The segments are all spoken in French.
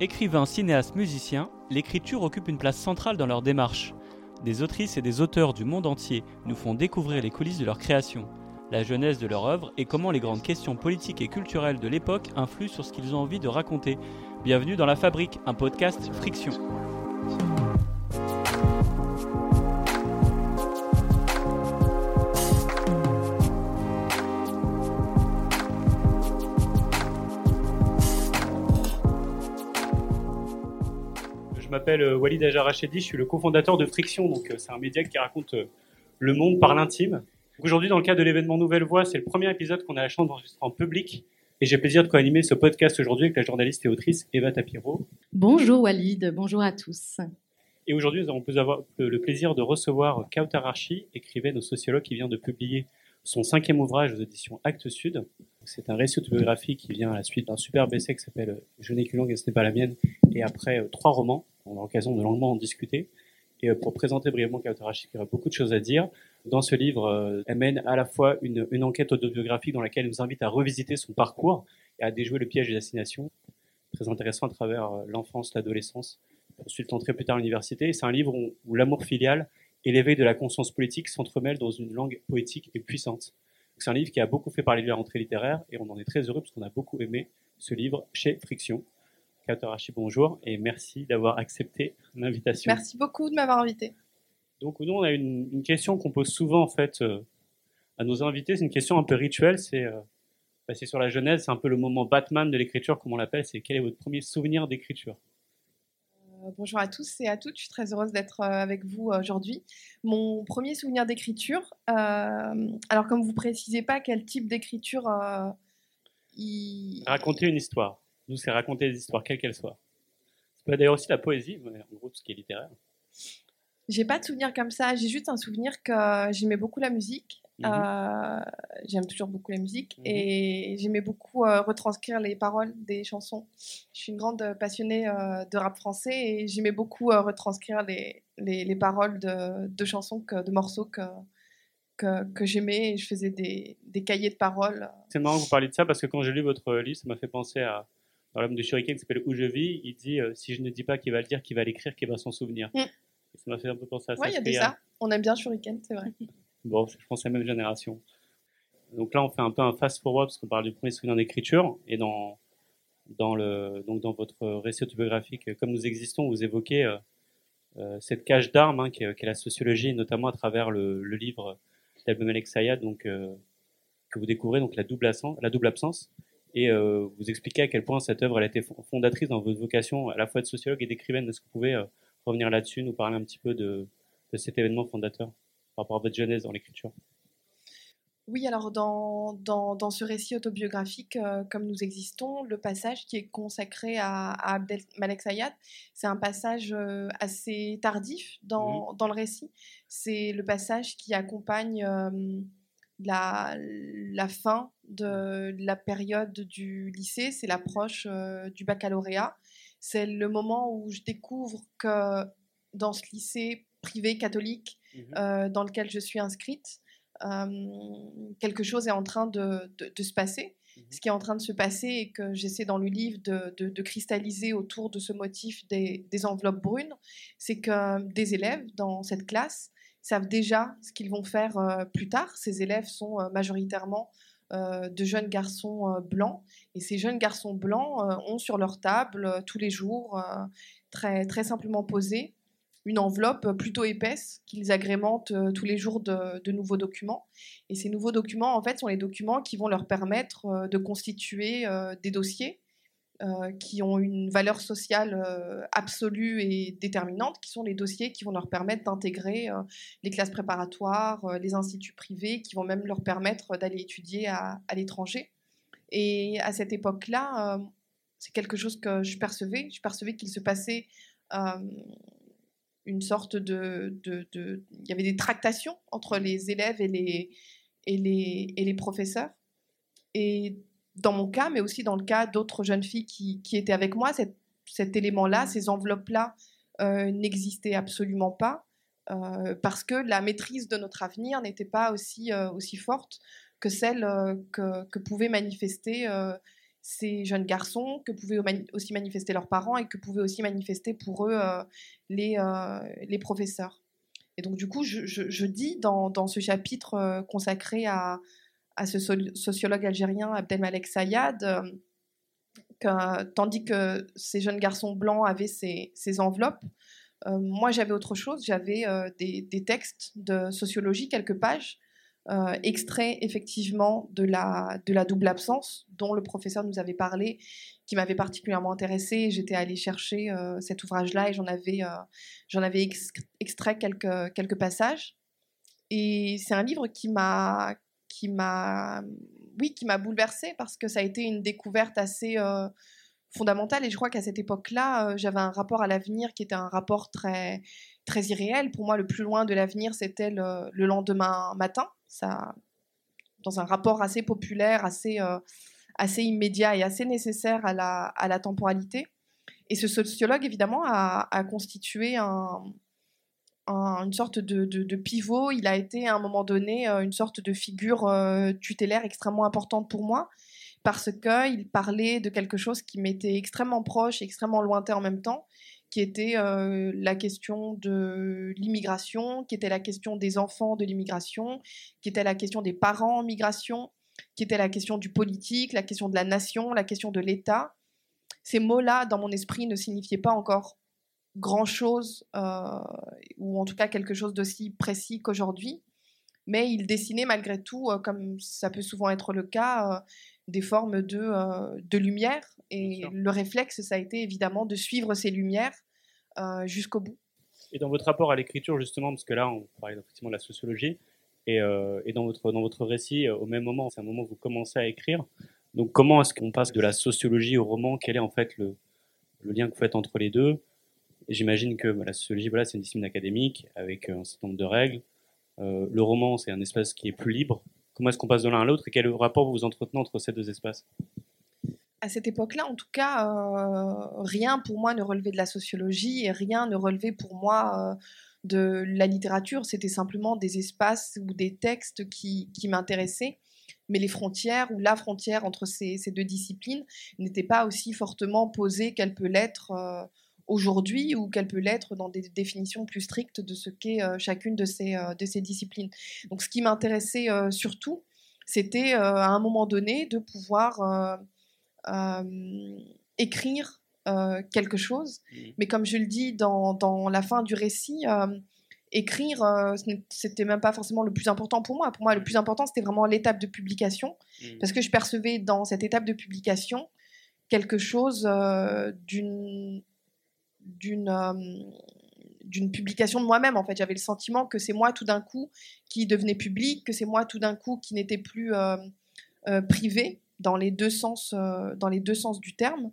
Écrivains, cinéastes, musiciens, l'écriture occupe une place centrale dans leur démarche. Des autrices et des auteurs du monde entier nous font découvrir les coulisses de leur création, la jeunesse de leur œuvre et comment les grandes questions politiques et culturelles de l'époque influent sur ce qu'ils ont envie de raconter. Bienvenue dans La Fabrique, un podcast Friction. M'appelle euh, Walid Ajarachedi, je suis le cofondateur de Friction, donc euh, c'est un média qui raconte euh, le monde par l'intime. Aujourd'hui, dans le cadre de l'événement Nouvelle Voix, c'est le premier épisode qu'on a la chance d'enregistrer en public. Et j'ai plaisir de co-animer ce podcast aujourd'hui avec la journaliste et autrice Eva Tapiro. Bonjour Walid, bonjour à tous. Et aujourd'hui, nous avons avoir le plaisir de recevoir Kautar Archi, écrivaine au sociologue qui vient de publier son cinquième ouvrage aux éditions Actes Sud. C'est un récit autobiographique qui vient à la suite d'un super essai qui s'appelle Je n'ai qu'une langue et ce n'est pas la mienne, et après trois romans on a l'occasion de longuement en discuter. Et euh, pour présenter brièvement Kautarashi, il y aura beaucoup de choses à dire. Dans ce livre, euh, elle mène à la fois une, enquête autobiographique dans laquelle elle nous invite à revisiter son parcours et à déjouer le piège des assignations. Très intéressant à travers euh, l'enfance, l'adolescence, ensuite entrer plus tard à l'université. c'est un livre où, l'amour filial et l'éveil de la conscience politique s'entremêlent dans une langue poétique et puissante. C'est un livre qui a beaucoup fait parler de la rentrée littéraire et on en est très heureux parce qu'on a beaucoup aimé ce livre chez Friction. Katarashi, bonjour et merci d'avoir accepté l'invitation. Merci beaucoup de m'avoir invité. Donc nous, on a une, question qu'on pose souvent en fait euh, à nos invités. C'est une question un peu rituelle. C'est euh, bah, sur la jeunesse, c'est un peu le moment Batman de l'écriture, comme on l'appelle. C'est quel est votre premier souvenir d'écriture? Euh, Bonjour à tous et à toutes. Je suis très heureuse d'être avec vous aujourd'hui. Mon premier souvenir d'écriture. alors comme vous précisez pas quel type d'écriture. Il... Racontez une histoire. Nous, c'est raconter des histoires, quelles qu'elles soient. C'est d'ailleurs aussi la poésie, en gros, tout ce qui est littéraire. J'ai pas de souvenir comme ça. J'ai juste un souvenir que j'aimais beaucoup la musique. Mhm. Euh, j'aime toujours beaucoup la musique mhm. et j'aimais beaucoup euh, retranscrire les paroles des chansons. Je suis une grande passionnée euh, de rap français et j'aimais beaucoup retranscrire les, les, les paroles de, de, chansons, que, de morceaux que, que, que j'aimais et je faisais des, des, cahiers de paroles. C'est marrant que vous parliez de ça parce que quand j'ai lu votre livre, ça m'a fait penser à, dans l'homme de Shuriken qui s'appelle Où je vis, il dit euh, si je ne dis pas qu'il va le dire, qu'il va l'écrire, qu'il va s'en souvenir. Mm. Ça m'a fait un peu penser à ça. Oui, il y a ça. On aime bien Shuriken, c'est vrai. bon, je pense à la même génération. Donc là, on fait un peu un fast-forward parce qu'on parle du premier souvenir d'écriture. Et dans, dans, le, donc dans votre récit autobiographique, Comme nous existons, vous évoquez euh, euh, cette cage d'armes hein, qu'est la sociologie, notamment à travers le, le livre d'Album Alex Sayad, donc, que vous découvrez, donc la double, absence, la double absence et euh, vous expliquer à quel point cette œuvre elle a été fondatrice dans votre vocation à la fois de sociologue et d'écrivaine. Est-ce que vous pouvez euh, revenir là-dessus, nous parler un petit peu de, cet événement fondateur par rapport à votre jeunesse dans l'écriture? Oui, alors dans, dans, ce récit autobiographique, euh, comme nous existons, le passage qui est consacré à, à Abdel Malek Sayad, c'est un passage assez tardif dans, mmh dans, le récit. C'est le passage qui accompagne la, la fin de la période du lycée, c'est l'approche euh, du baccalauréat. C'est le moment où je découvre que dans ce lycée privé catholique mmh euh, dans lequel je suis inscrite, quelque chose est en train de, de, se passer. Mmh ce qui est en train de se passer et que j'essaie dans le livre de, de, cristalliser autour de ce motif des, des enveloppes brunes, c'est que des élèves dans cette classe savent déjà ce qu'ils vont faire euh, plus tard. Ces élèves sont euh, majoritairement euh, de jeunes garçons blancs. Et ces jeunes garçons blancs ont sur leur table tous les jours, très, très simplement posée, une enveloppe plutôt épaisse qu'ils agrémentent tous les jours de, de, nouveaux documents. Et ces nouveaux documents, en fait, sont les documents qui vont leur permettre de constituer des dossiers euh, qui ont une valeur sociale euh, absolue et déterminante, qui sont les dossiers qui vont leur permettre d'intégrer euh, les classes préparatoires, les instituts privés, qui vont même leur permettre d'aller étudier à, l'étranger. Et à cette époque-là, c'est quelque chose que je percevais. Je percevais qu'il se passait une sorte de, de, Il y avait des tractations entre les élèves et les, et les, et les professeurs. Et dans mon cas, mais aussi dans le cas d'autres jeunes filles qui, étaient avec moi, cet élément-là, ces enveloppes-là euh, n'existaient absolument pas euh, parce que la maîtrise de notre avenir n'était pas aussi, euh, aussi forte que celle que, pouvaient manifester ces jeunes garçons, que pouvaient aussi manifester leurs parents et que pouvaient aussi manifester pour eux les, les professeurs. Et donc, du coup, je, dis dans, dans, ce chapitre consacré à, à ce sociologue algérien Abdelmalek Sayad, que, tandis que ces jeunes garçons blancs avaient ces, enveloppes, euh, moi, j'avais autre chose. J'avais euh, des, textes de sociologie, quelques pages, euh, extraits effectivement de la, double absence dont le professeur nous avait parlé, qui m'avait particulièrement intéressé. J'étais allée chercher cet ouvrage-là et j'en avais, j'en avais extrait quelques, quelques passages. Et c'est un livre qui m'a, qui m'a, oui, qui m'a bouleversée parce que ça a été une découverte assez fondamentale. Et je crois qu'à cette époque-là, euh, j'avais un rapport à l'avenir qui était un rapport très, très irréel. Pour moi, le plus loin de l'avenir, c'était le, lendemain matin. Ça, dans un rapport assez populaire, assez, euh, assez immédiat et assez nécessaire à la, à la temporalité. Et ce sociologue, évidemment, a, constitué un, une sorte de, pivot. Il a été, à un moment donné, euh, une sorte de figure tutélaire extrêmement importante pour moi parce qu'il parlait de quelque chose qui m'était extrêmement proche et extrêmement lointain en même temps, qui était euh, la question de l'immigration, qui était la question des enfants de l'immigration, qui était la question des parents en migration, qui était la question du politique, la question de la nation, la question de l'État. Ces mots-là, dans mon esprit, ne signifiaient pas encore grand-chose, euh, ou en tout cas quelque chose d'aussi précis qu'aujourd'hui, mais ils dessinaient malgré tout, euh, comme ça peut souvent être le cas, des formes de, euh, de lumière. Et le réflexe, ça a été évidemment de suivre ces lumières euh, jusqu'au bout. Et dans votre rapport à l'écriture, justement, parce que là, on parle effectivement de la sociologie, et, euh, et, dans, votre, dans votre récit, au même moment, c'est un moment où vous commencez à écrire. Donc, comment est-ce qu'on passe de la sociologie au roman? Quel est en fait le, le lien que vous faites entre les deux? J'imagine que bah, la sociologie, voilà, c'est une discipline académique avec un certain nombre de règles. le roman, c'est un espace qui est plus libre, Comment est-ce qu'on passe de l'un à l'autre et quel rapport vous entretenez entre ces deux espaces? À cette époque-là, en tout cas, euh, rien pour moi ne relevait de la sociologie et rien ne relevait pour moi euh, de la littérature. C'était simplement des espaces ou des textes qui, m'intéressaient. Mais les frontières ou la frontière entre ces, deux disciplines n'était pas aussi fortement posée qu'elle peut l'être euh, aujourd'hui ou qu'elle peut l'être dans des définitions plus strictes de ce qu'est euh, chacune de ces, euh, de ces disciplines. Donc ce qui m'intéressait euh, surtout, c'était à un moment donné de pouvoir écrire quelque chose. Mmh. Mais comme je le dis dans, dans la fin du récit, écrire, c'était même pas forcément le plus important pour moi. Pour moi, le plus important, c'était vraiment l'étape de publication, mmh. parce que je percevais dans cette étape de publication quelque chose d'une d'une euh, d'une publication de moi-même. En fait, j'avais le sentiment que c'est moi tout d'un coup qui devenait public, que c'est moi tout d'un coup qui n'était plus euh, euh, privé dans les deux sens, dans les deux sens du terme,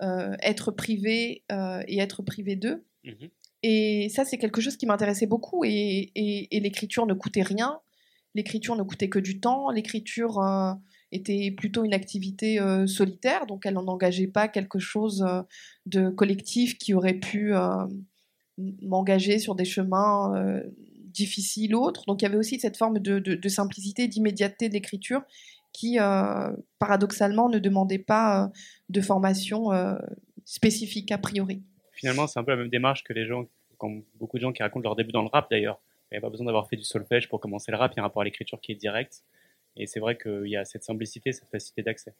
être privé et être privé d'eux. Mmh et ça, c'est quelque chose qui m'intéressait beaucoup. Et, et, et l'écriture ne coûtait rien. L'écriture ne coûtait que du temps. L'écriture était plutôt une activité euh, solitaire, donc elle n'en engageait pas quelque chose euh, de collectif qui aurait pu euh, m'engager sur des chemins difficiles ou autres. Donc il y avait aussi cette forme de, simplicité, d'immédiateté de l'écriture qui, paradoxalement, ne demandait pas de formation spécifique a priori. Finalement, c'est un peu la même démarche que les gens, beaucoup de gens qui racontent leur début dans le rap d'ailleurs. Il n'y a pas besoin d'avoir fait du solfège pour commencer le rap, il y a un rapport à l'écriture qui est direct. Et c'est vrai qu'il y a cette simplicité, cette facilité d'accès.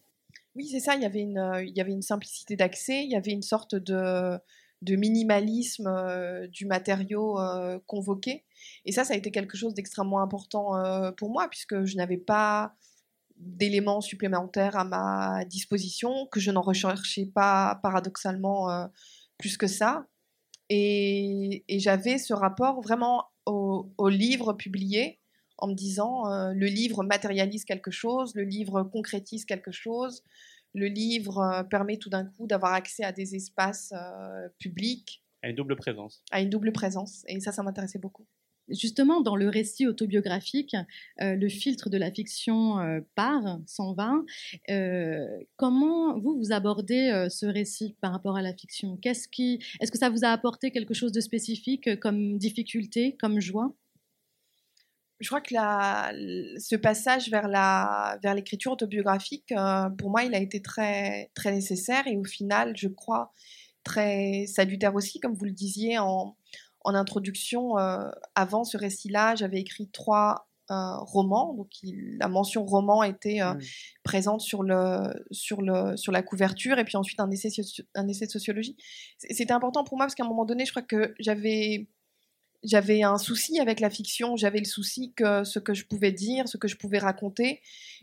Oui, c'est ça. Il y avait une, euh, simplicité d'accès. Il y avait une sorte de, minimalisme euh, du matériau euh, convoqué. Et ça, ça a été quelque chose d'extrêmement important pour moi, puisque je n'avais pas d'éléments supplémentaires à ma disposition, que je n'en recherchais pas paradoxalement plus que ça. Et, et j'avais ce rapport vraiment au, au livre publié en me disant euh, le livre matérialise quelque chose, le livre concrétise quelque chose, le livre euh, permet tout d'un coup d'avoir accès à des espaces euh, publics. À une double présence. À une double présence. Et ça, ça m'intéressait beaucoup. Justement, dans le récit autobiographique, le filtre de la fiction part, s'en va. comment vous, vous abordez ce récit par rapport à la fiction? Qu'est-ce qui, Est-ce que ça vous a apporté quelque chose de spécifique comme difficulté, comme joie? Je crois que la, ce passage vers la vers l'écriture autobiographique, euh, pour moi, il a été très très nécessaire et au final, je crois très salutaire aussi, comme vous le disiez en, en introduction. Euh, avant ce récit-là, j'avais écrit trois euh, romans, donc la mention roman était mmh. présente sur le sur le sur la couverture et puis ensuite un essai un essai de sociologie. C'était important pour moi parce qu'à un moment donné, je crois que j'avais j'avais un souci avec la fiction, j'avais le souci que ce que je pouvais dire, ce que je pouvais raconter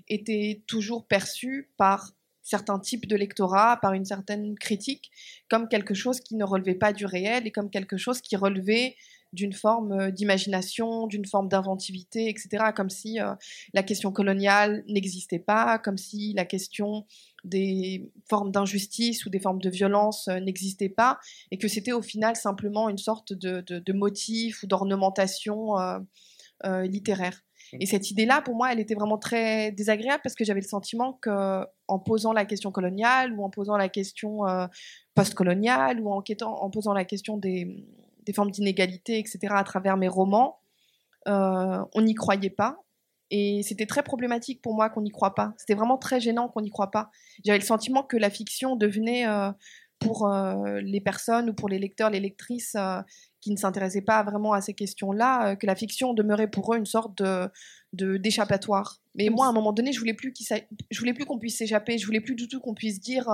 était toujours perçu par certains types de lectorat, par une certaine critique, comme quelque chose qui ne relevait pas du réel et comme quelque chose qui relevait d'une forme euh, d'imagination, d'une forme d'inventivité, etc. Comme si euh, la question coloniale n'existait pas, comme si la question des formes d'injustice ou des formes de violence euh, n'existaient pas, et que c'était au final simplement une sorte de, motif ou d'ornementation littéraire. Et cette idée-là, pour moi, elle était vraiment très désagréable parce que j'avais le sentiment que, en posant la question coloniale ou en posant la question post-coloniale ou en posant la question des, des formes d'inégalité, etc., à travers mes romans, euh, on n'y croyait pas. Et c'était très problématique pour moi qu'on n'y croit pas. C'était vraiment très gênant qu'on n'y croit pas. J'avais le sentiment que la fiction devenait, euh, pour euh, les personnes ou pour les lecteurs, les lectrices qui ne s'intéressaient pas vraiment à ces questions-là, que la fiction demeurait pour eux une sorte de d'échappatoire. Mais moi, à un moment donné, je voulais plus je voulais plus qu'on puisse s'échapper. Je voulais plus du tout qu'on puisse dire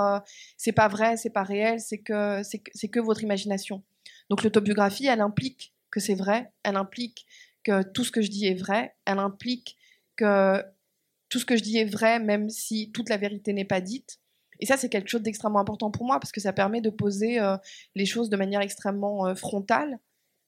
c'est pas vrai, c'est pas réel, c'est que c'est que votre imagination. Donc l'autobiographie, elle implique que c'est vrai, elle implique que tout ce que je dis est vrai, elle implique que tout ce que je dis est vrai même si toute la vérité n'est pas dite. Et ça, c'est quelque chose d'extrêmement important pour moi parce que ça permet de poser euh, les choses de manière extrêmement euh, frontale.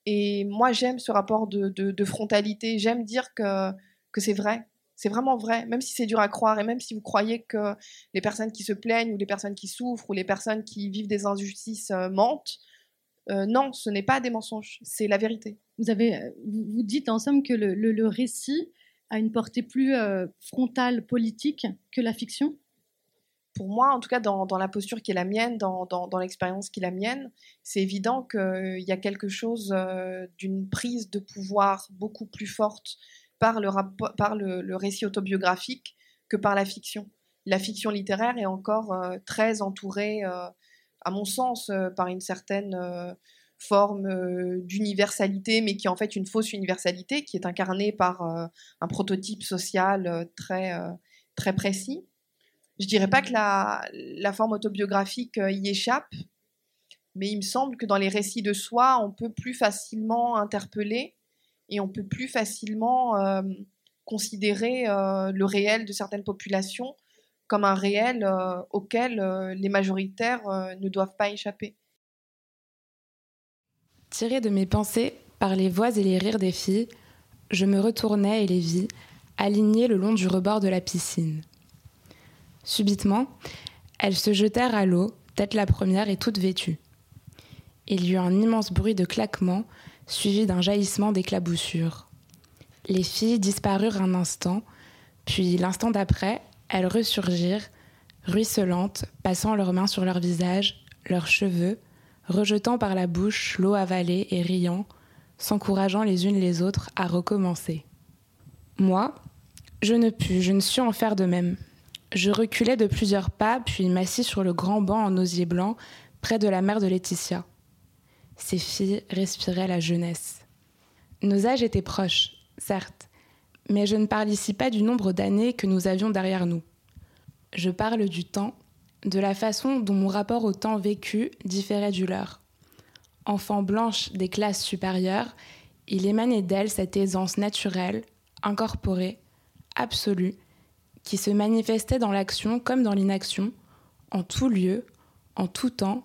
Et moi, j'aime ce rapport de, frontalité. J'aime dire que, c'est vrai. C'est vraiment vrai, même si c'est dur à croire et même si vous croyez que les personnes qui se plaignent ou les personnes qui souffrent ou les personnes qui vivent des injustices euh, mentent, euh, non, ce n'est pas des mensonges, c'est la vérité. Vous, avez, euh, vous dites en somme que le, récit a une portée plus euh, frontale politique que la fiction? Pour moi, en tout cas, dans, la posture qui est la mienne, dans, l'expérience qui est la mienne, c'est évident qu'il y a quelque chose d'une prise de pouvoir beaucoup plus forte par, le, par le, récit autobiographique que par la fiction. La fiction littéraire est encore très entourée à mon sens, euh, par une certaine euh, forme euh, d'universalité, mais qui est en fait une fausse universalité, qui est incarnée par un prototype social très, très précis. Je dirais pas que la forme autobiographique y échappe, mais il me semble que dans les récits de soi, on peut plus facilement interpeller et on peut plus facilement considérer le réel de certaines populations comme un réel euh, auquel euh, les majoritaires euh, ne doivent pas échapper. Tiré de mes pensées par les voix et les rires des filles, je me retournai et les vis, alignées le long du rebord de la piscine. Subitement, elles se jetèrent à l'eau, tête la première et toute vêtue. Il y eut un immense bruit de claquement, suivi d'un jaillissement d'éclaboussures. Les filles disparurent un instant, puis l'instant d'après, elles ressurgirent, ruisselantes, passant leurs mains sur leurs visages, leurs cheveux, rejetant par la bouche l'eau avalée et riant, s'encourageant les unes les autres à recommencer. Moi, je ne pus, je ne sus en faire de même. Je reculai de plusieurs pas, puis m'assis sur le grand banc en osier blanc, près de la mère de Laetitia. Ces filles respiraient la jeunesse. Nos âges étaient proches, certes, mais je ne parle ici pas du nombre d'années que nous avions derrière nous. Je parle du temps, de la façon dont mon rapport au temps vécu différait du leur. Enfant blanche des classes supérieures, il émanait d'elle cette aisance naturelle, incorporée, absolue, qui se manifestait dans l'action comme dans l'inaction, en tout lieu, en tout temps,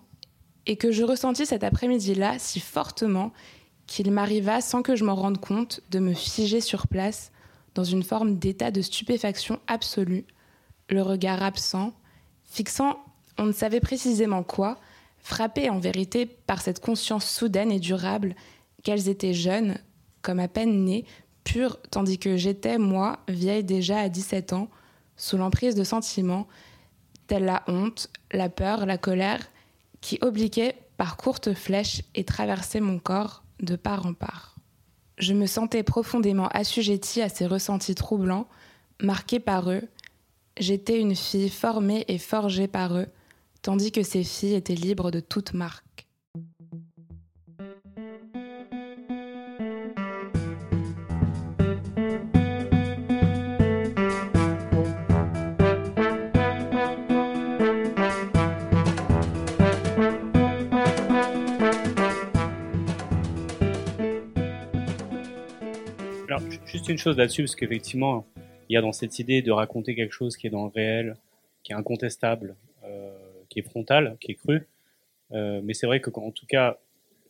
et que je ressentis cet après-midi-là si fortement qu'il m'arriva sans que je m'en rende compte de me figer sur place dans une forme d'état de stupéfaction absolue, le regard absent, fixant on ne savait précisément quoi, frappé en vérité par cette conscience soudaine et durable qu'elles étaient jeunes, comme à peine nées, pures, tandis que j'étais, moi, vieille déjà à 17 ans, sous l'emprise de sentiments, tels la honte, la peur, la colère, qui obliquaient par courtes flèches et traversaient mon corps de part en part. Je me sentais profondément assujettie à ces ressentis troublants, marqués par eux. J'étais une fille formée et forgée par eux, tandis que ces filles étaient libres de toute marque. Juste une chose là-dessus, parce qu'effectivement, il y a dans cette idée de raconter quelque chose qui est dans le réel, qui est incontestable, euh, qui est frontal, qui est cru. Euh, mais c'est vrai que, en tout cas,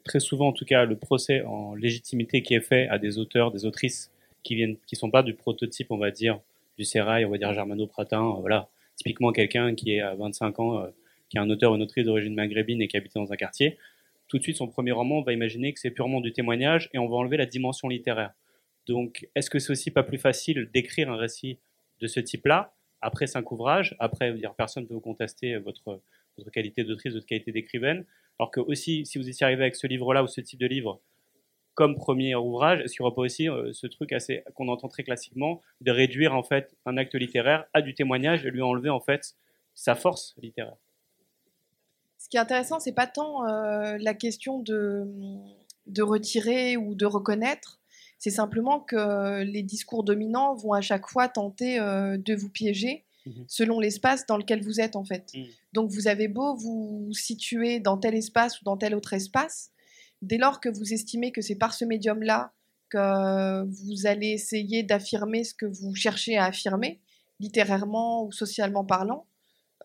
très souvent, en tout cas, le procès en légitimité qui est fait à des auteurs, des autrices qui viennent, qui sont pas du prototype, on va dire, du sérail, on va dire germano-pratin, euh, voilà, typiquement quelqu'un qui est à 25 ans, qui est un auteur ou une autrice d'origine maghrébine et qui habite dans un quartier. Tout de suite, son premier roman, on va imaginer que c'est purement du témoignage et on va enlever la dimension littéraire. Donc, est-ce que c'est aussi pas plus facile d'écrire un récit de ce type-là après cinq ouvrages Après, dire, personne ne peut vous contester votre, qualité d'autrice, votre qualité d'écrivaine. Alors que aussi, si vous étiez arrivé avec ce livre-là ou ce type de livre comme premier ouvrage, est-ce qu'il n'y aura pas aussi euh, ce truc qu'on entend très classiquement de réduire en fait un acte littéraire à du témoignage et lui enlever en fait sa force littéraire? Ce qui est intéressant, c'est pas tant euh, la question de retirer ou de reconnaître, c'est simplement que les discours dominants vont à chaque fois tenter euh, de vous piéger Mhm. selon l'espace dans lequel vous êtes en fait. Mhm. Donc vous avez beau vous situer dans tel espace ou dans tel autre espace, dès lors que vous estimez que c'est par ce médium-là que vous allez essayer d'affirmer ce que vous cherchez à affirmer, littérairement ou socialement parlant,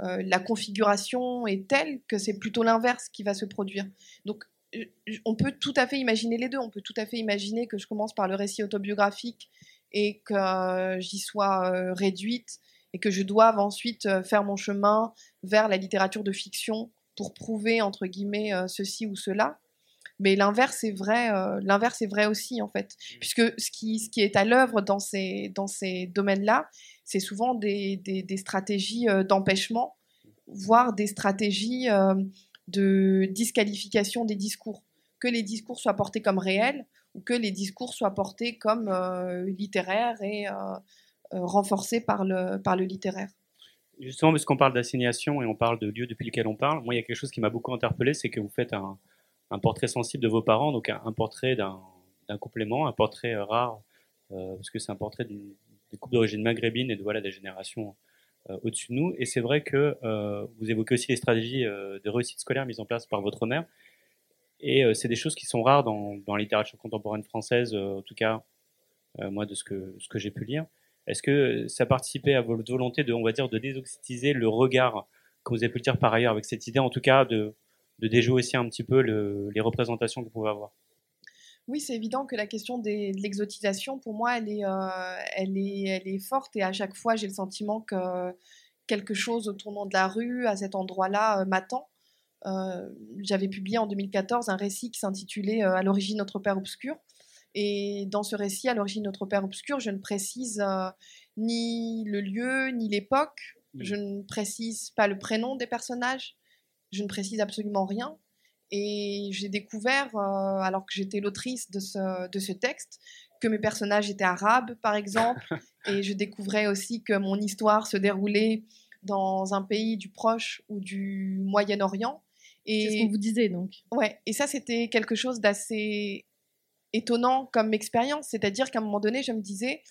euh, la configuration est telle que c'est plutôt l'inverse qui va se produire. Donc on peut tout à fait imaginer les deux. On peut tout à fait imaginer que je commence par le récit autobiographique et que euh, j'y sois euh, réduite et que je doive ensuite euh, faire mon chemin vers la littérature de fiction pour prouver entre guillemets ceci ou cela. Mais l'inverse est vrai, l'inverse est vrai aussi en fait, puisque ce qui, ce qui est à l'œuvre dans ces, dans ces domaines-là, c'est souvent des, des, des stratégies d'empêchement, voire des stratégies de disqualification des discours, que les discours soient portés comme réels ou que les discours soient portés comme euh, littéraires et euh, euh, renforcés par le, par le littéraire. Justement, puisqu'on parle d'assignation et on parle de lieu depuis lequel on parle, moi, il y a quelque chose qui m'a beaucoup interpellé, c'est que vous faites un, portrait sensible de vos parents, donc un, portrait d'un complément, un portrait rare, parce que c'est un portrait d'une des couples d'origine maghrébine et de voilà des générations au-dessus de nous. Et c'est vrai que euh, vous évoquez aussi les stratégies euh, de réussite scolaire mises en place par votre mère. Et euh, c'est des choses qui sont rares dans, dans la littérature contemporaine française, euh, en tout cas, euh, moi, de ce que, ce que j'ai pu lire. Est-ce que ça participait à votre volonté de, on va dire, de désoxytiser le regard, comme vous avez pu le dire par ailleurs, avec cette idée, en tout cas, de, de déjouer aussi un petit peu le, les représentations que vous pouvez avoir? Oui, c'est évident que la question des, de l'exotisation, pour moi, elle est, euh, elle, est, elle est forte et à chaque fois, j'ai le sentiment que quelque chose au tournant de la rue, à cet endroit-là, euh, m'attend. Euh, J'avais publié en 2014 un récit qui s'intitulait À l'origine notre Père obscur. Et dans ce récit, À l'origine notre Père obscur, je ne précise ni le lieu, ni l'époque. Je ne précise pas le prénom des personnages. Je ne précise absolument rien. Et j'ai découvert, euh, alors que j'étais l'autrice de ce, de ce texte, que mes personnages étaient arabes, par exemple. et je découvrais aussi que mon histoire se déroulait dans un pays du Proche ou du Moyen-Orient. C'est ce qu'on vous disait donc. ouais, et ça, c'était quelque chose d'assez étonnant comme expérience. C'est-à-dire qu'à un moment donné, je me disais,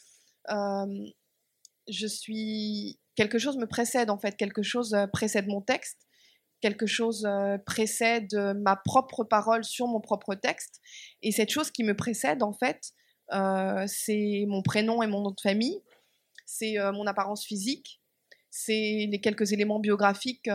euh, je suis. Quelque chose me précède, en fait. Quelque chose euh, précède mon texte. Quelque chose euh, précède euh, ma propre parole sur mon propre texte. Et cette chose qui me précède, en fait, euh, c'est mon prénom et mon nom de famille. C'est mon apparence physique. C'est les quelques éléments biographiques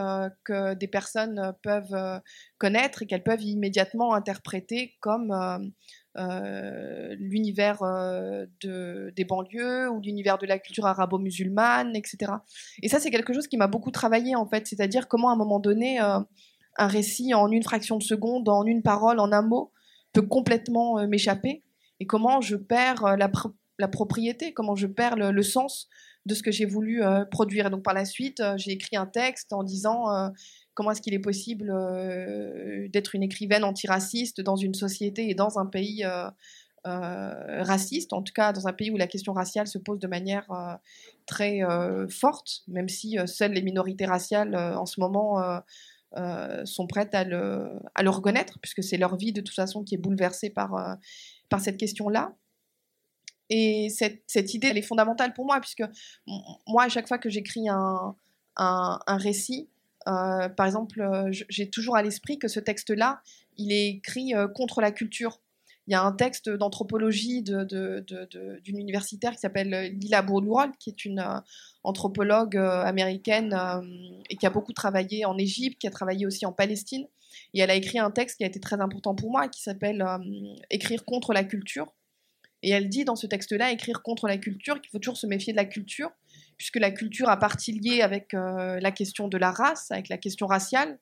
que des personnes peuvent connaître et qu'elles peuvent immédiatement interpréter comme euh, l'univers euh, de, des banlieues ou l'univers de la culture arabo-musulmane, etc. Et ça, c'est quelque chose qui m'a beaucoup travaillé, en fait, c'est-à-dire comment, à un moment donné, euh, un récit en une fraction de seconde, en une parole, en un mot, peut complètement m'échapper, et comment je perds la, pr- la propriété, comment je perds le, le sens de ce que j'ai voulu produire. Et donc, par la suite, j'ai écrit un texte en disant comment est-ce qu'il est possible euh, d'être une écrivaine antiraciste dans une société et dans un pays euh, raciste, en tout cas dans un pays où la question raciale se pose de manière très forte, même si seules les minorités raciales en ce moment sont prêtes à le, reconnaître, puisque c'est leur vie de toute façon qui est bouleversée par, cette question-là. Et cette, idée, elle est fondamentale pour moi, puisque moi, à chaque fois que j'écris un, récit, euh, par exemple, euh, j'ai toujours à l'esprit que ce texte-là, il est écrit euh, contre la culture. Il y a un texte d'anthropologie d'une universitaire qui s'appelle Lila Bourlourol, qui est une anthropologue américaine et qui a beaucoup travaillé en Égypte, qui a travaillé aussi en Palestine. Et elle a écrit un texte qui a été très important pour moi, qui s'appelle Écrire contre la culture. Et elle dit dans ce texte-là, écrire contre la culture, qu'il faut toujours se méfier de la culture, puisque la culture a partie liée avec euh, la question de la race, avec la question raciale,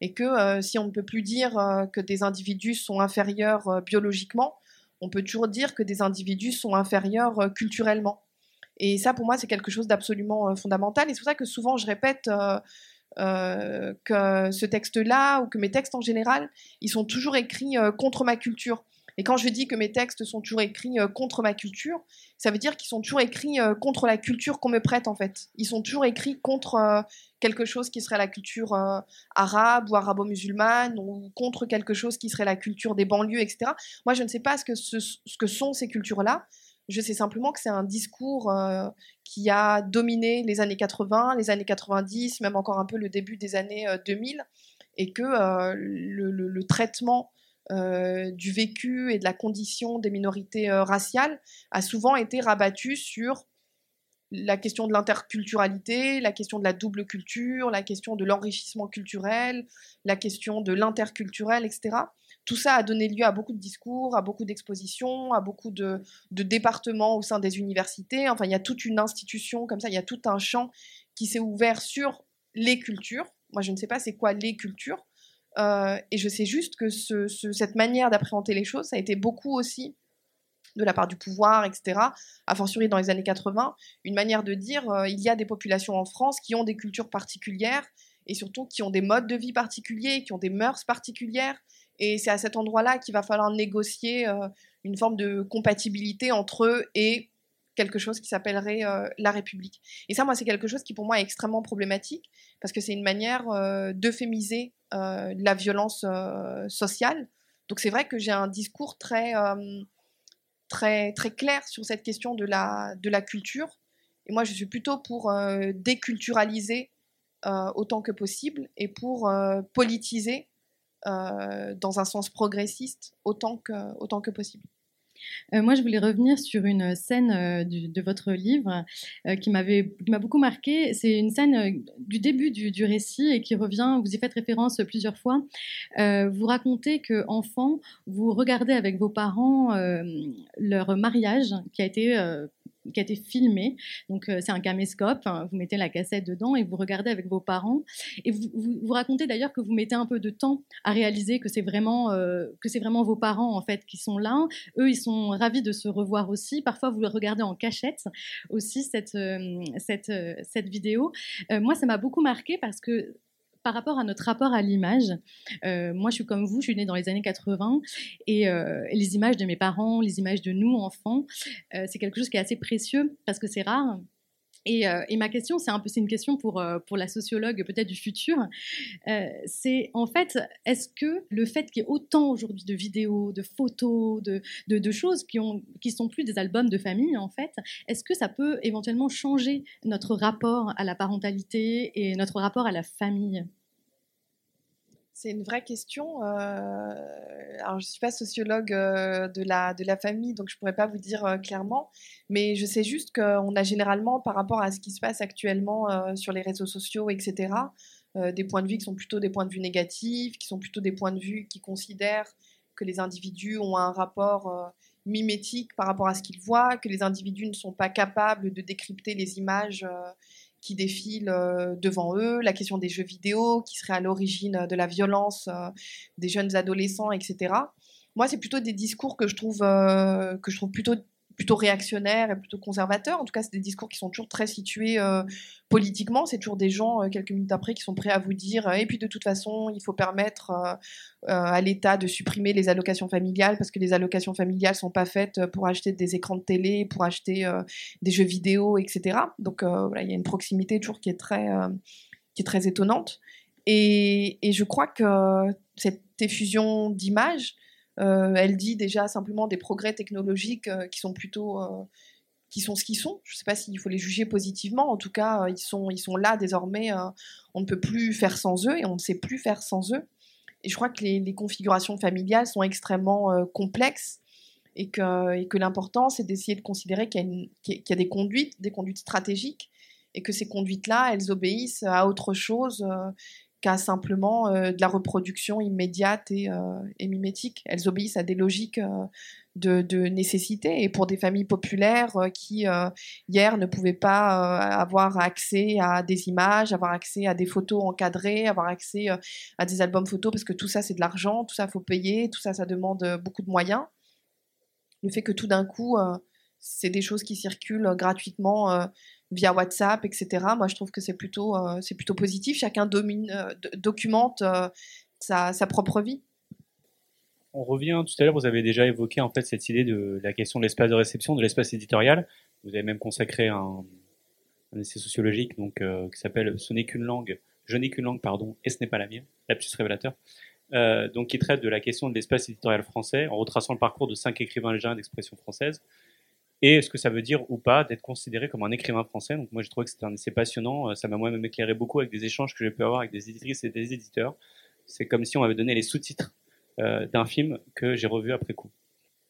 et que euh, si on ne peut plus dire euh, que des individus sont inférieurs biologiquement, on peut toujours dire que des individus sont inférieurs culturellement. Et ça, pour moi, c'est quelque chose d'absolument fondamental. Et c'est pour ça que souvent, je répète que ce texte-là, ou que mes textes en général, ils sont toujours écrits contre ma culture. Et quand je dis que mes textes sont toujours écrits euh, contre ma culture, ça veut dire qu'ils sont toujours écrits euh, contre la culture qu'on me prête en fait. Ils sont toujours écrits contre euh, quelque chose qui serait la culture arabe ou arabo-musulmane ou contre quelque chose qui serait la culture des banlieues, etc. Moi, je ne sais pas ce que, ce, que sont ces cultures-là. Je sais simplement que c'est un discours qui a dominé les années 80, les années 90, même encore un peu le début des années 2000, et que le, traitement euh, du vécu et de la condition des minorités euh, raciales a souvent été rabattu sur la question de l'interculturalité, la question de la double culture, la question de l'enrichissement culturel, la question de l'interculturel, etc. Tout ça a donné lieu à beaucoup de discours, à beaucoup d'expositions, à beaucoup de, de, départements au sein des universités. Enfin, il y a toute une institution comme ça, il y a tout un champ qui s'est ouvert sur les cultures. Moi, je ne sais pas c'est quoi les cultures, euh, et je sais juste que cette manière d'appréhender les choses, ça a été beaucoup aussi de la part du pouvoir, etc., a fortiori dans les années 80, une manière de dire euh, il y a des populations en France qui ont des cultures particulières et surtout qui ont des modes de vie particuliers, qui ont des mœurs particulières. Et c'est à cet endroit-là qu'il va falloir négocier euh, une forme de compatibilité entre eux et quelque chose qui s'appellerait euh, la République. Et ça, moi, c'est quelque chose qui pour moi est extrêmement problématique parce que c'est une manière euh, d'euphémiser euh, la violence sociale. Donc c'est vrai que j'ai un discours très, très, très clair sur cette question de la, de la culture. Et moi, je suis plutôt pour déculturaliser autant que possible et pour politiser dans un sens progressiste autant que, autant que possible. Euh, moi, je voulais revenir sur une scène euh, de votre livre euh, qui m'avait m'a beaucoup marqué. C'est une scène du début du, récit et qui revient. Vous y faites référence plusieurs fois. vous racontez que enfant, vous regardez avec vos parents leur mariage qui a été qui a été filmé. Donc euh, c'est un caméscope, hein. vous mettez la cassette dedans et vous regardez avec vos parents. Et vous, vous, racontez d'ailleurs que vous mettez un peu de temps à réaliser que c'est vraiment, euh, vraiment vos parents en fait qui sont là. Eux, ils sont ravis de se revoir aussi. Parfois, vous regardez en cachette aussi cette, euh, cette, cette vidéo. moi, ça m'a beaucoup marqué parce que par rapport à notre rapport à l'image, euh, moi je suis comme vous, je suis née dans les années 80 et, euh, les images de mes parents, les images de nous enfants, euh, c'est quelque chose qui est assez précieux parce que c'est rare. Et, ma question, c'est un peu, une question pour pour la sociologue peut-être du futur. c'est en fait, est-ce que le fait qu'il y ait autant aujourd'hui de vidéos, de photos, de, de, de, choses qui ont qui sont plus des albums de famille en fait, est-ce que ça peut éventuellement changer notre rapport à la parentalité et notre rapport à la famille? C'est une vraie question. Euh, je ne suis pas sociologue euh, de, la, de la famille, donc je ne pourrais pas vous dire euh, clairement, mais je sais juste qu'on a généralement, par rapport à ce qui se passe actuellement sur les réseaux sociaux, etc., des points de vue qui sont plutôt des points de vue négatifs, qui sont plutôt des points de vue qui considèrent que les individus ont un rapport mimétique par rapport à ce qu'ils voient, que les individus ne sont pas capables de décrypter les images qui défilent euh, devant eux, la question des jeux vidéo qui serait à l'origine de la violence euh, des jeunes adolescents, etc. Moi, c'est plutôt des discours que je trouve, euh, que je trouve plutôt plutôt réactionnaires et plutôt conservateurs. En tout cas, c'est des discours qui sont toujours très situés euh, politiquement. C'est toujours des gens, euh, quelques minutes après, qui sont prêts à vous dire et puis de toute façon, il faut permettre à l'État de supprimer les allocations familiales parce que les allocations familiales sont pas faites pour acheter des écrans de télé, pour acheter des jeux vidéo, etc. Donc voilà, il y a une proximité toujours qui est très, qui est très étonnante. Et, je crois que cette effusion d'images, euh, elle dit déjà simplement des progrès technologiques euh, qui sont plutôt euh, qui sont ce qu'ils sont. Je ne sais pas s'il faut les juger positivement. En tout cas, ils sont, ils sont là désormais. on ne peut plus faire sans eux et on ne sait plus faire sans eux. Et je crois que les, configurations familiales sont extrêmement complexes et que, l'important, c'est d'essayer de considérer qu'il y, a des conduites, des conduites stratégiques, et que ces conduites-là, elles obéissent à autre chose qu'à simplement euh, de la reproduction immédiate et, euh, et, mimétique. Elles obéissent à des logiques euh, de, de, nécessité. Et pour des familles populaires qui, hier, ne pouvaient pas avoir accès à des images, avoir accès à des photos encadrées, avoir accès à des albums photos, parce que tout ça, c'est de l'argent, tout ça, faut payer, tout ça, ça demande beaucoup de moyens. Le fait que tout d'un coup, c'est des choses qui circulent gratuitement via WhatsApp, etc. Moi, je trouve que c'est plutôt, euh, plutôt positif. Chacun domine, euh, documente euh, sa, sa, propre vie. On revient tout à l'heure, vous avez déjà évoqué en fait cette idée de la question de l'espace de réception, de l'espace éditorial. Vous avez même consacré un, essai sociologique donc qui s'appelle Ce n'est qu'une langue, je n'ai qu'une langue, pardon, et ce n'est pas la mienne, lapsus révélateur. donc qui traite de la question de l'espace éditorial français en retraçant le parcours de cinq écrivains légers d'expression française et ce que ça veut dire ou pas d'être considéré comme un écrivain français. Donc moi j'ai trouvé que c'était un essai passionnant, euh, ça m'a moi-même éclairé beaucoup avec des échanges que j'ai pu avoir avec des éditrices et des éditeurs. C'est comme si on m'avait donné les sous-titres euh, d'un film que j'ai revu après coup.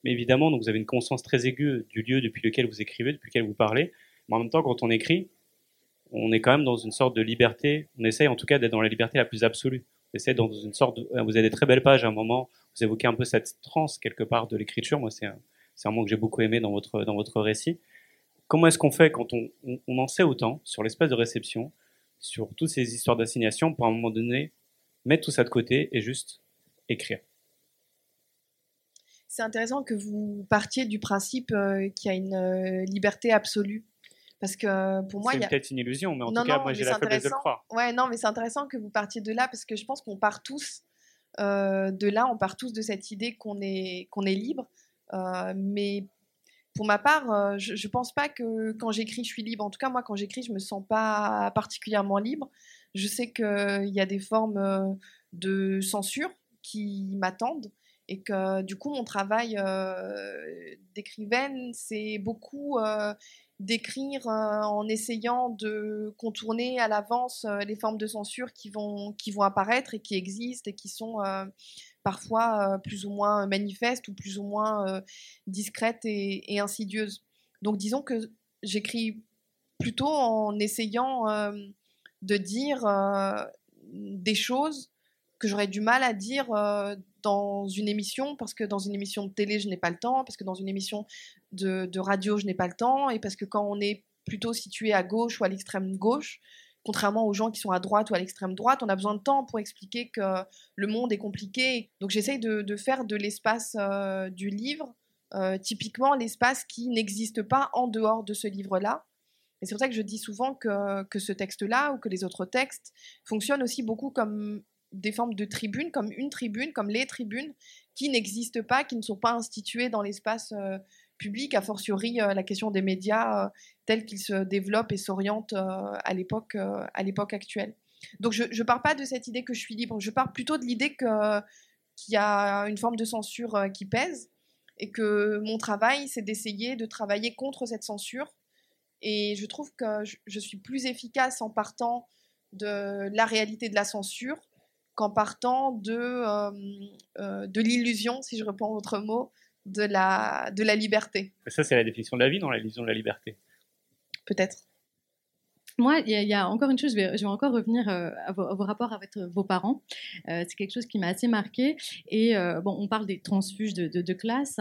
Mais évidemment, donc vous avez une conscience très aiguë du lieu depuis lequel vous écrivez, depuis lequel vous parlez. Mais en même temps, quand on écrit, on est quand même dans une sorte de liberté. On essaye en tout cas d'être dans la liberté la plus absolue. On essaie dans une sorte. Vous avez des très belles pages à un moment. Vous évoquez un peu cette transe quelque part de l'écriture. Moi, c'est un c'est un mot que j'ai beaucoup aimé dans votre, dans votre récit. Comment est-ce qu'on fait quand on, on, en sait autant sur l'espace de réception, sur toutes ces histoires d'assignation, pour à un moment donné mettre tout ça de côté et juste écrire? C'est intéressant que vous partiez du principe euh, qu'il y a une euh, liberté absolue. Parce que pour moi, c'est a... peut-être une illusion, mais en tout cas, moi, j'ai la faiblesse de le croire. Ouais, non, mais c'est intéressant que vous partiez de là parce que je pense qu'on part tous euh, de là, on part tous de cette idée qu'on est qu'on est libre, euh, mais pour ma part, euh, je ne pense pas que quand j'écris, je suis libre. En tout cas, moi, quand j'écris, je me sens pas particulièrement libre. Je sais qu'il y a des formes euh, de censure qui m'attendent et que du coup, mon travail d'écrivaine, c'est beaucoup d'écrire en essayant de contourner à l'avance les formes de censure qui vont, qui vont apparaître et qui existent et qui sont parfois euh, plus ou moins manifeste ou plus ou moins euh, discrète et, insidieuse. Donc disons que j'écris plutôt en essayant euh, de dire des choses que j'aurais du mal à dire dans une émission, parce que dans une émission de télé, je n'ai pas le temps, parce que dans une émission de radio, je n'ai pas le temps, et parce que quand on est plutôt situé à gauche ou à l'extrême gauche, contrairement aux gens qui sont à droite ou à l'extrême droite, on a besoin de temps pour expliquer que le monde est compliqué. Donc j'essaye de, faire de l'espace euh, du livre, euh, typiquement l'espace qui n'existe pas en dehors de ce livre-là. Et c'est pour ça que je dis souvent que, que ce texte-là ou que les autres textes fonctionnent aussi beaucoup comme des formes de tribunes, comme une tribune, comme les tribunes, qui n'existent pas, qui ne sont pas instituées dans l'espace euh, public, a fortiori la question des médias tel qu'il se développe et s'oriente euh, à l'époque euh, à l'époque actuelle. Donc je ne pars pas de cette idée que je suis libre, je pars plutôt de l'idée que qu'il y a une forme de censure euh, qui pèse et que mon travail c'est d'essayer de travailler contre cette censure et je trouve que je, suis plus efficace en partant de la réalité de la censure qu'en partant de, de l'illusion, si je reprends votre mot, de la, de la liberté. Ça, c'est la définition de la vie, non? L'illusion de la liberté. Peut-être moi, il y, a encore une chose, je vais, encore revenir euh, à, vos, rapports avec vos parents. Euh, c'est quelque chose qui m'a assez marqué. Et euh, bon, on parle des transfuges de, classe,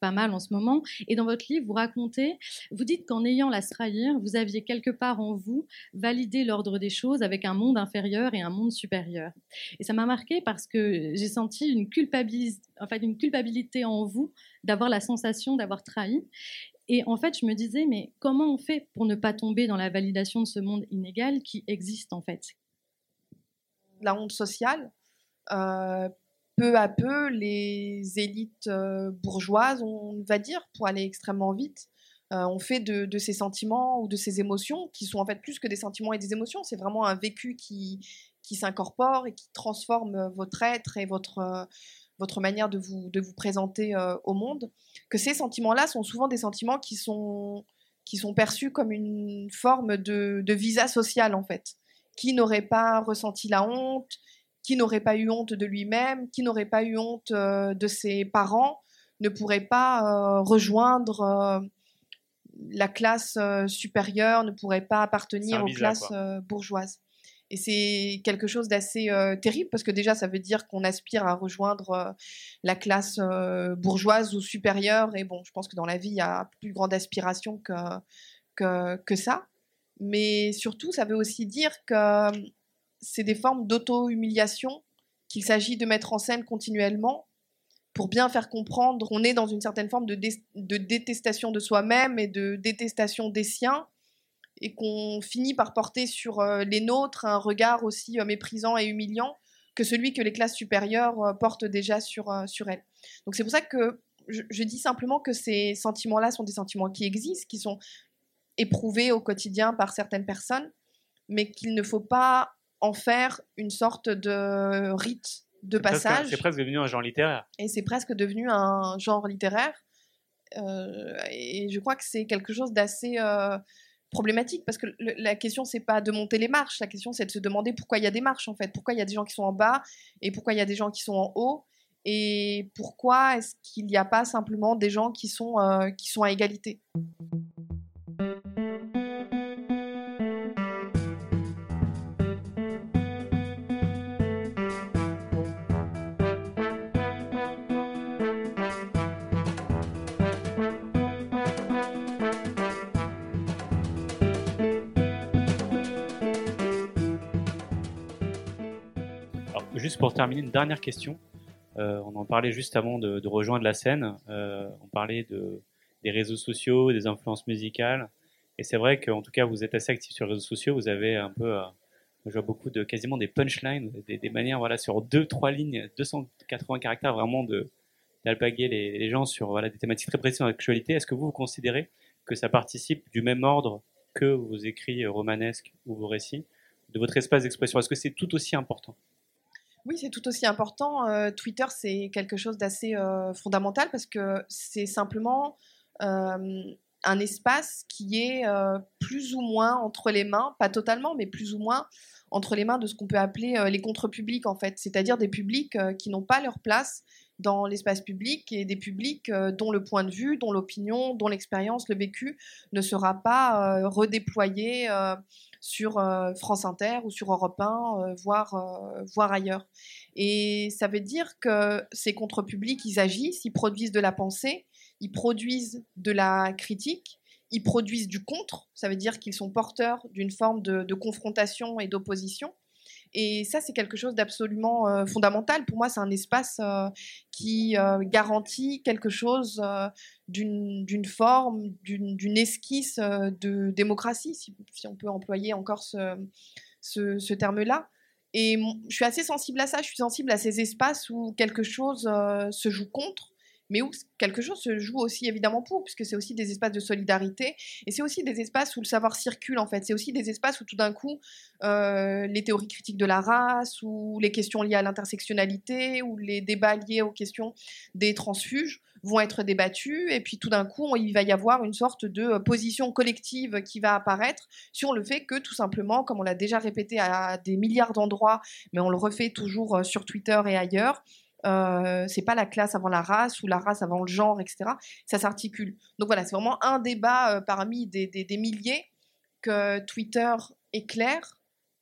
pas mal en ce moment. Et dans votre livre, vous racontez, vous dites qu'en ayant la trahir, vous aviez quelque part en vous validé l'ordre des choses avec un monde inférieur et un monde supérieur. Et ça m'a marqué parce que j'ai senti une, culpabilité, enfin, une culpabilité en vous d'avoir la sensation d'avoir trahi. Et en fait, je me disais, mais comment on fait pour ne pas tomber dans la validation de ce monde inégal qui existe en fait? La honte sociale, euh, peu à peu, les élites euh, bourgeoises, on va dire, pour aller extrêmement vite, euh, on fait de, ces sentiments ou de ces émotions, qui sont en fait plus que des sentiments et des émotions, c'est vraiment un vécu qui, qui s'incorpore et qui transforme votre être et votre, votre manière de vous, de vous présenter au monde, que ces sentiments-là sont souvent des sentiments qui sont, qui sont perçus comme une forme de, de visa social, en fait. Qui n'aurait pas ressenti la honte, qui n'aurait pas eu honte de lui-même, qui n'aurait pas eu honte euh, de ses parents, ne pourrait pas euh, rejoindre euh, la classe supérieure, ne pourrait pas appartenir aux classes bourgeoises. Et c'est quelque chose d'assez terrible parce que déjà, ça veut dire qu'on aspire à rejoindre la classe bourgeoise ou supérieure. Et bon, je pense que dans la vie, il y a plus grande aspiration que, que, que ça. Mais surtout, ça veut aussi dire que c'est des formes d'auto-humiliation qu'il s'agit de mettre en scène continuellement pour bien faire comprendre qu'on est dans une certaine forme de, détestation de soi-même et de détestation des siens, et qu'on finit par porter sur euh, les nôtres un regard aussi euh, méprisant et humiliant que celui que les classes supérieures euh, portent déjà sur, sur elles. Donc c'est pour ça que je dis simplement que ces sentiments-là sont des sentiments qui existent, qui sont éprouvés au quotidien par certaines personnes, mais qu'il ne faut pas en faire une sorte de rite de passage. C'est presque devenu un genre littéraire. Et c'est presque devenu un genre littéraire. Euh, et je crois que c'est quelque chose d'assez euh, problématique parce que la question c'est pas de monter les marches, la question c'est de se demander pourquoi il y a des marches en fait, pourquoi il y a des gens qui sont en bas et pourquoi il y a des gens qui sont en haut et pourquoi est-ce qu'il n'y a pas simplement des gens qui sont, euh, qui sont à égalité? Juste pour terminer, une dernière question. Euh, on en parlait juste avant de, rejoindre la scène. Euh, on parlait de, des réseaux sociaux, des influences musicales. Et c'est vrai qu'en tout cas, vous êtes assez actif sur les réseaux sociaux. Vous avez un peu, euh, je vois beaucoup de quasiment des punchlines, des, manières, voilà, sur deux, trois lignes, 280 caractères, vraiment de d'alpaguer les, gens sur voilà, des thématiques très précises dans l'actualité. Est-ce que vous, vous considérez que ça participe du même ordre que vos écrits romanesques ou vos récits, de votre espace d'expression? Est-ce que c'est tout aussi important? Oui, c'est tout aussi important. Euh, Twitter, c'est quelque chose d'assez euh, fondamental parce que c'est simplement euh, un espace qui est plus ou moins entre les mains, pas totalement, mais plus ou moins entre les mains de ce qu'on peut appeler les contre-publics, en fait, c'est-à-dire des publics qui n'ont pas leur place dans l'espace public et des publics dont le point de vue, dont l'opinion, dont l'expérience, le vécu ne sera pas redéployé sur euh, France Inter ou sur Europe 1, euh, voire, euh, voire ailleurs. Et ça veut dire que ces contre-publics, ils agissent, ils produisent de la pensée, ils produisent de la critique, ils produisent du contre, ça veut dire qu'ils sont porteurs d'une forme de, confrontation et d'opposition. Et ça, c'est quelque chose d'absolument euh, fondamental. Pour moi, c'est un espace euh, qui euh, garantit quelque chose d'une forme, d'une esquisse de démocratie, si, on peut employer encore ce, ce, terme-là. Et je suis assez sensible à ça, je suis sensible à ces espaces où quelque chose se joue contre mais où quelque chose se joue aussi évidemment pour, puisque c'est aussi des espaces de solidarité, et c'est aussi des espaces où le savoir circule en fait, c'est aussi des espaces où tout d'un coup euh, les théories critiques de la race, ou les questions liées à l'intersectionnalité, ou les débats liés aux questions des transfuges vont être débattus, et puis tout d'un coup il va y avoir une sorte de euh, position collective qui va apparaître sur le fait que tout simplement, comme on l'a déjà répété à des milliards d'endroits, mais on le refait toujours euh, sur Twitter et ailleurs, euh, c'est pas la classe avant la race ou la race avant le genre, etc. Ça s'articule. Donc voilà, c'est vraiment un débat euh, parmi des, des, milliers que Twitter éclaire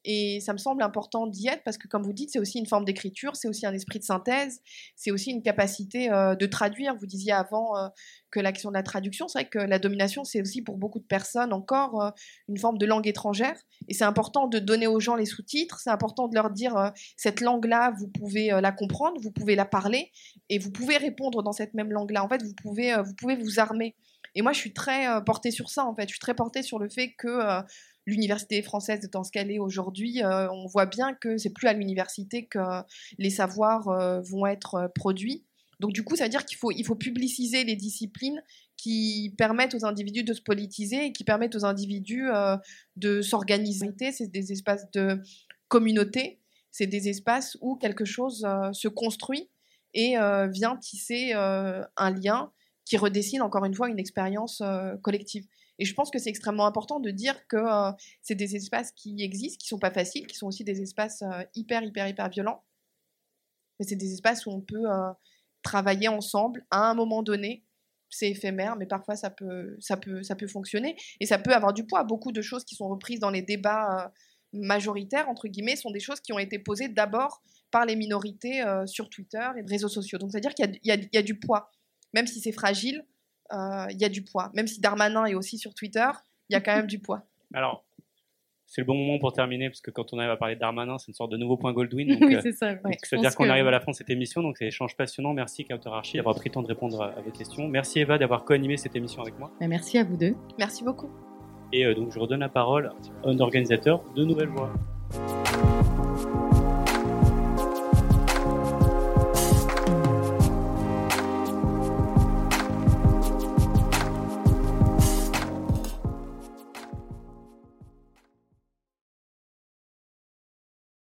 et ça me semble important d'y être parce que, comme vous dites, c'est aussi une forme d'écriture, c'est aussi un esprit de synthèse, c'est aussi une capacité euh, de traduire. Vous disiez avant euh, que l'action de la traduction, c'est vrai que la domination, c'est aussi pour beaucoup de personnes encore euh, une forme de langue étrangère. Et c'est important de donner aux gens les sous-titres, c'est important de leur dire cette langue-là, vous pouvez la comprendre, vous pouvez la parler et vous pouvez répondre dans cette même langue-là. En fait, vous pouvez, vous pouvez vous armer Et moi, je suis très portée sur ça, en fait. Je suis très portée sur le fait que l'université française étant ce qu'elle est aujourd'hui, on voit bien que c'est plus à l'université que les savoirs vont être produits. Donc du coup, ça veut dire qu'il faut, il faut publiciser les disciplines qui permettent aux individus de se politiser et qui permettent aux individus de s'organiser. C'est des espaces de communauté, c'est des espaces où quelque chose se construit et vient tisser un lien qui redessine encore une fois une expérience collective. Et je pense que c'est extrêmement important de dire que c'est des espaces qui existent, qui sont pas faciles, qui sont aussi des espaces hyper, hyper, hyper violents. Mais c'est des espaces où on peut travailler ensemble à un moment donné. C'est éphémère, mais parfois ça peut, ça, peut, ça peut fonctionner. Et ça peut avoir du poids. Beaucoup de choses qui sont reprises dans les débats majoritaires, entre guillemets, sont des choses qui ont été posées d'abord par les minorités sur Twitter et les réseaux sociaux. Donc, c'est-à-dire qu'il y, y, a du poids. Même si c'est fragile, il y a du poids. Même si Darmanin est aussi sur Twitter, il y a quand même du poids. Alors, c'est le bon moment pour terminer, parce que quand on arrive à parler de Darmanin, c'est une sorte de nouveau point Goldwyn. Donc, oui, c'est ça. C'est-à-dire qu'on arrive à la fin de cette émission, donc c'est un échange passionnant. Merci, Kauter Archie, d'avoir pris le temps de répondre à, vos questions. Merci, Eva, d'avoir co-animé cette émission avec moi. Bah, merci à vous deux. Merci beaucoup. Et euh, donc, je redonne la parole à un organisateur de Nouvelle Voix.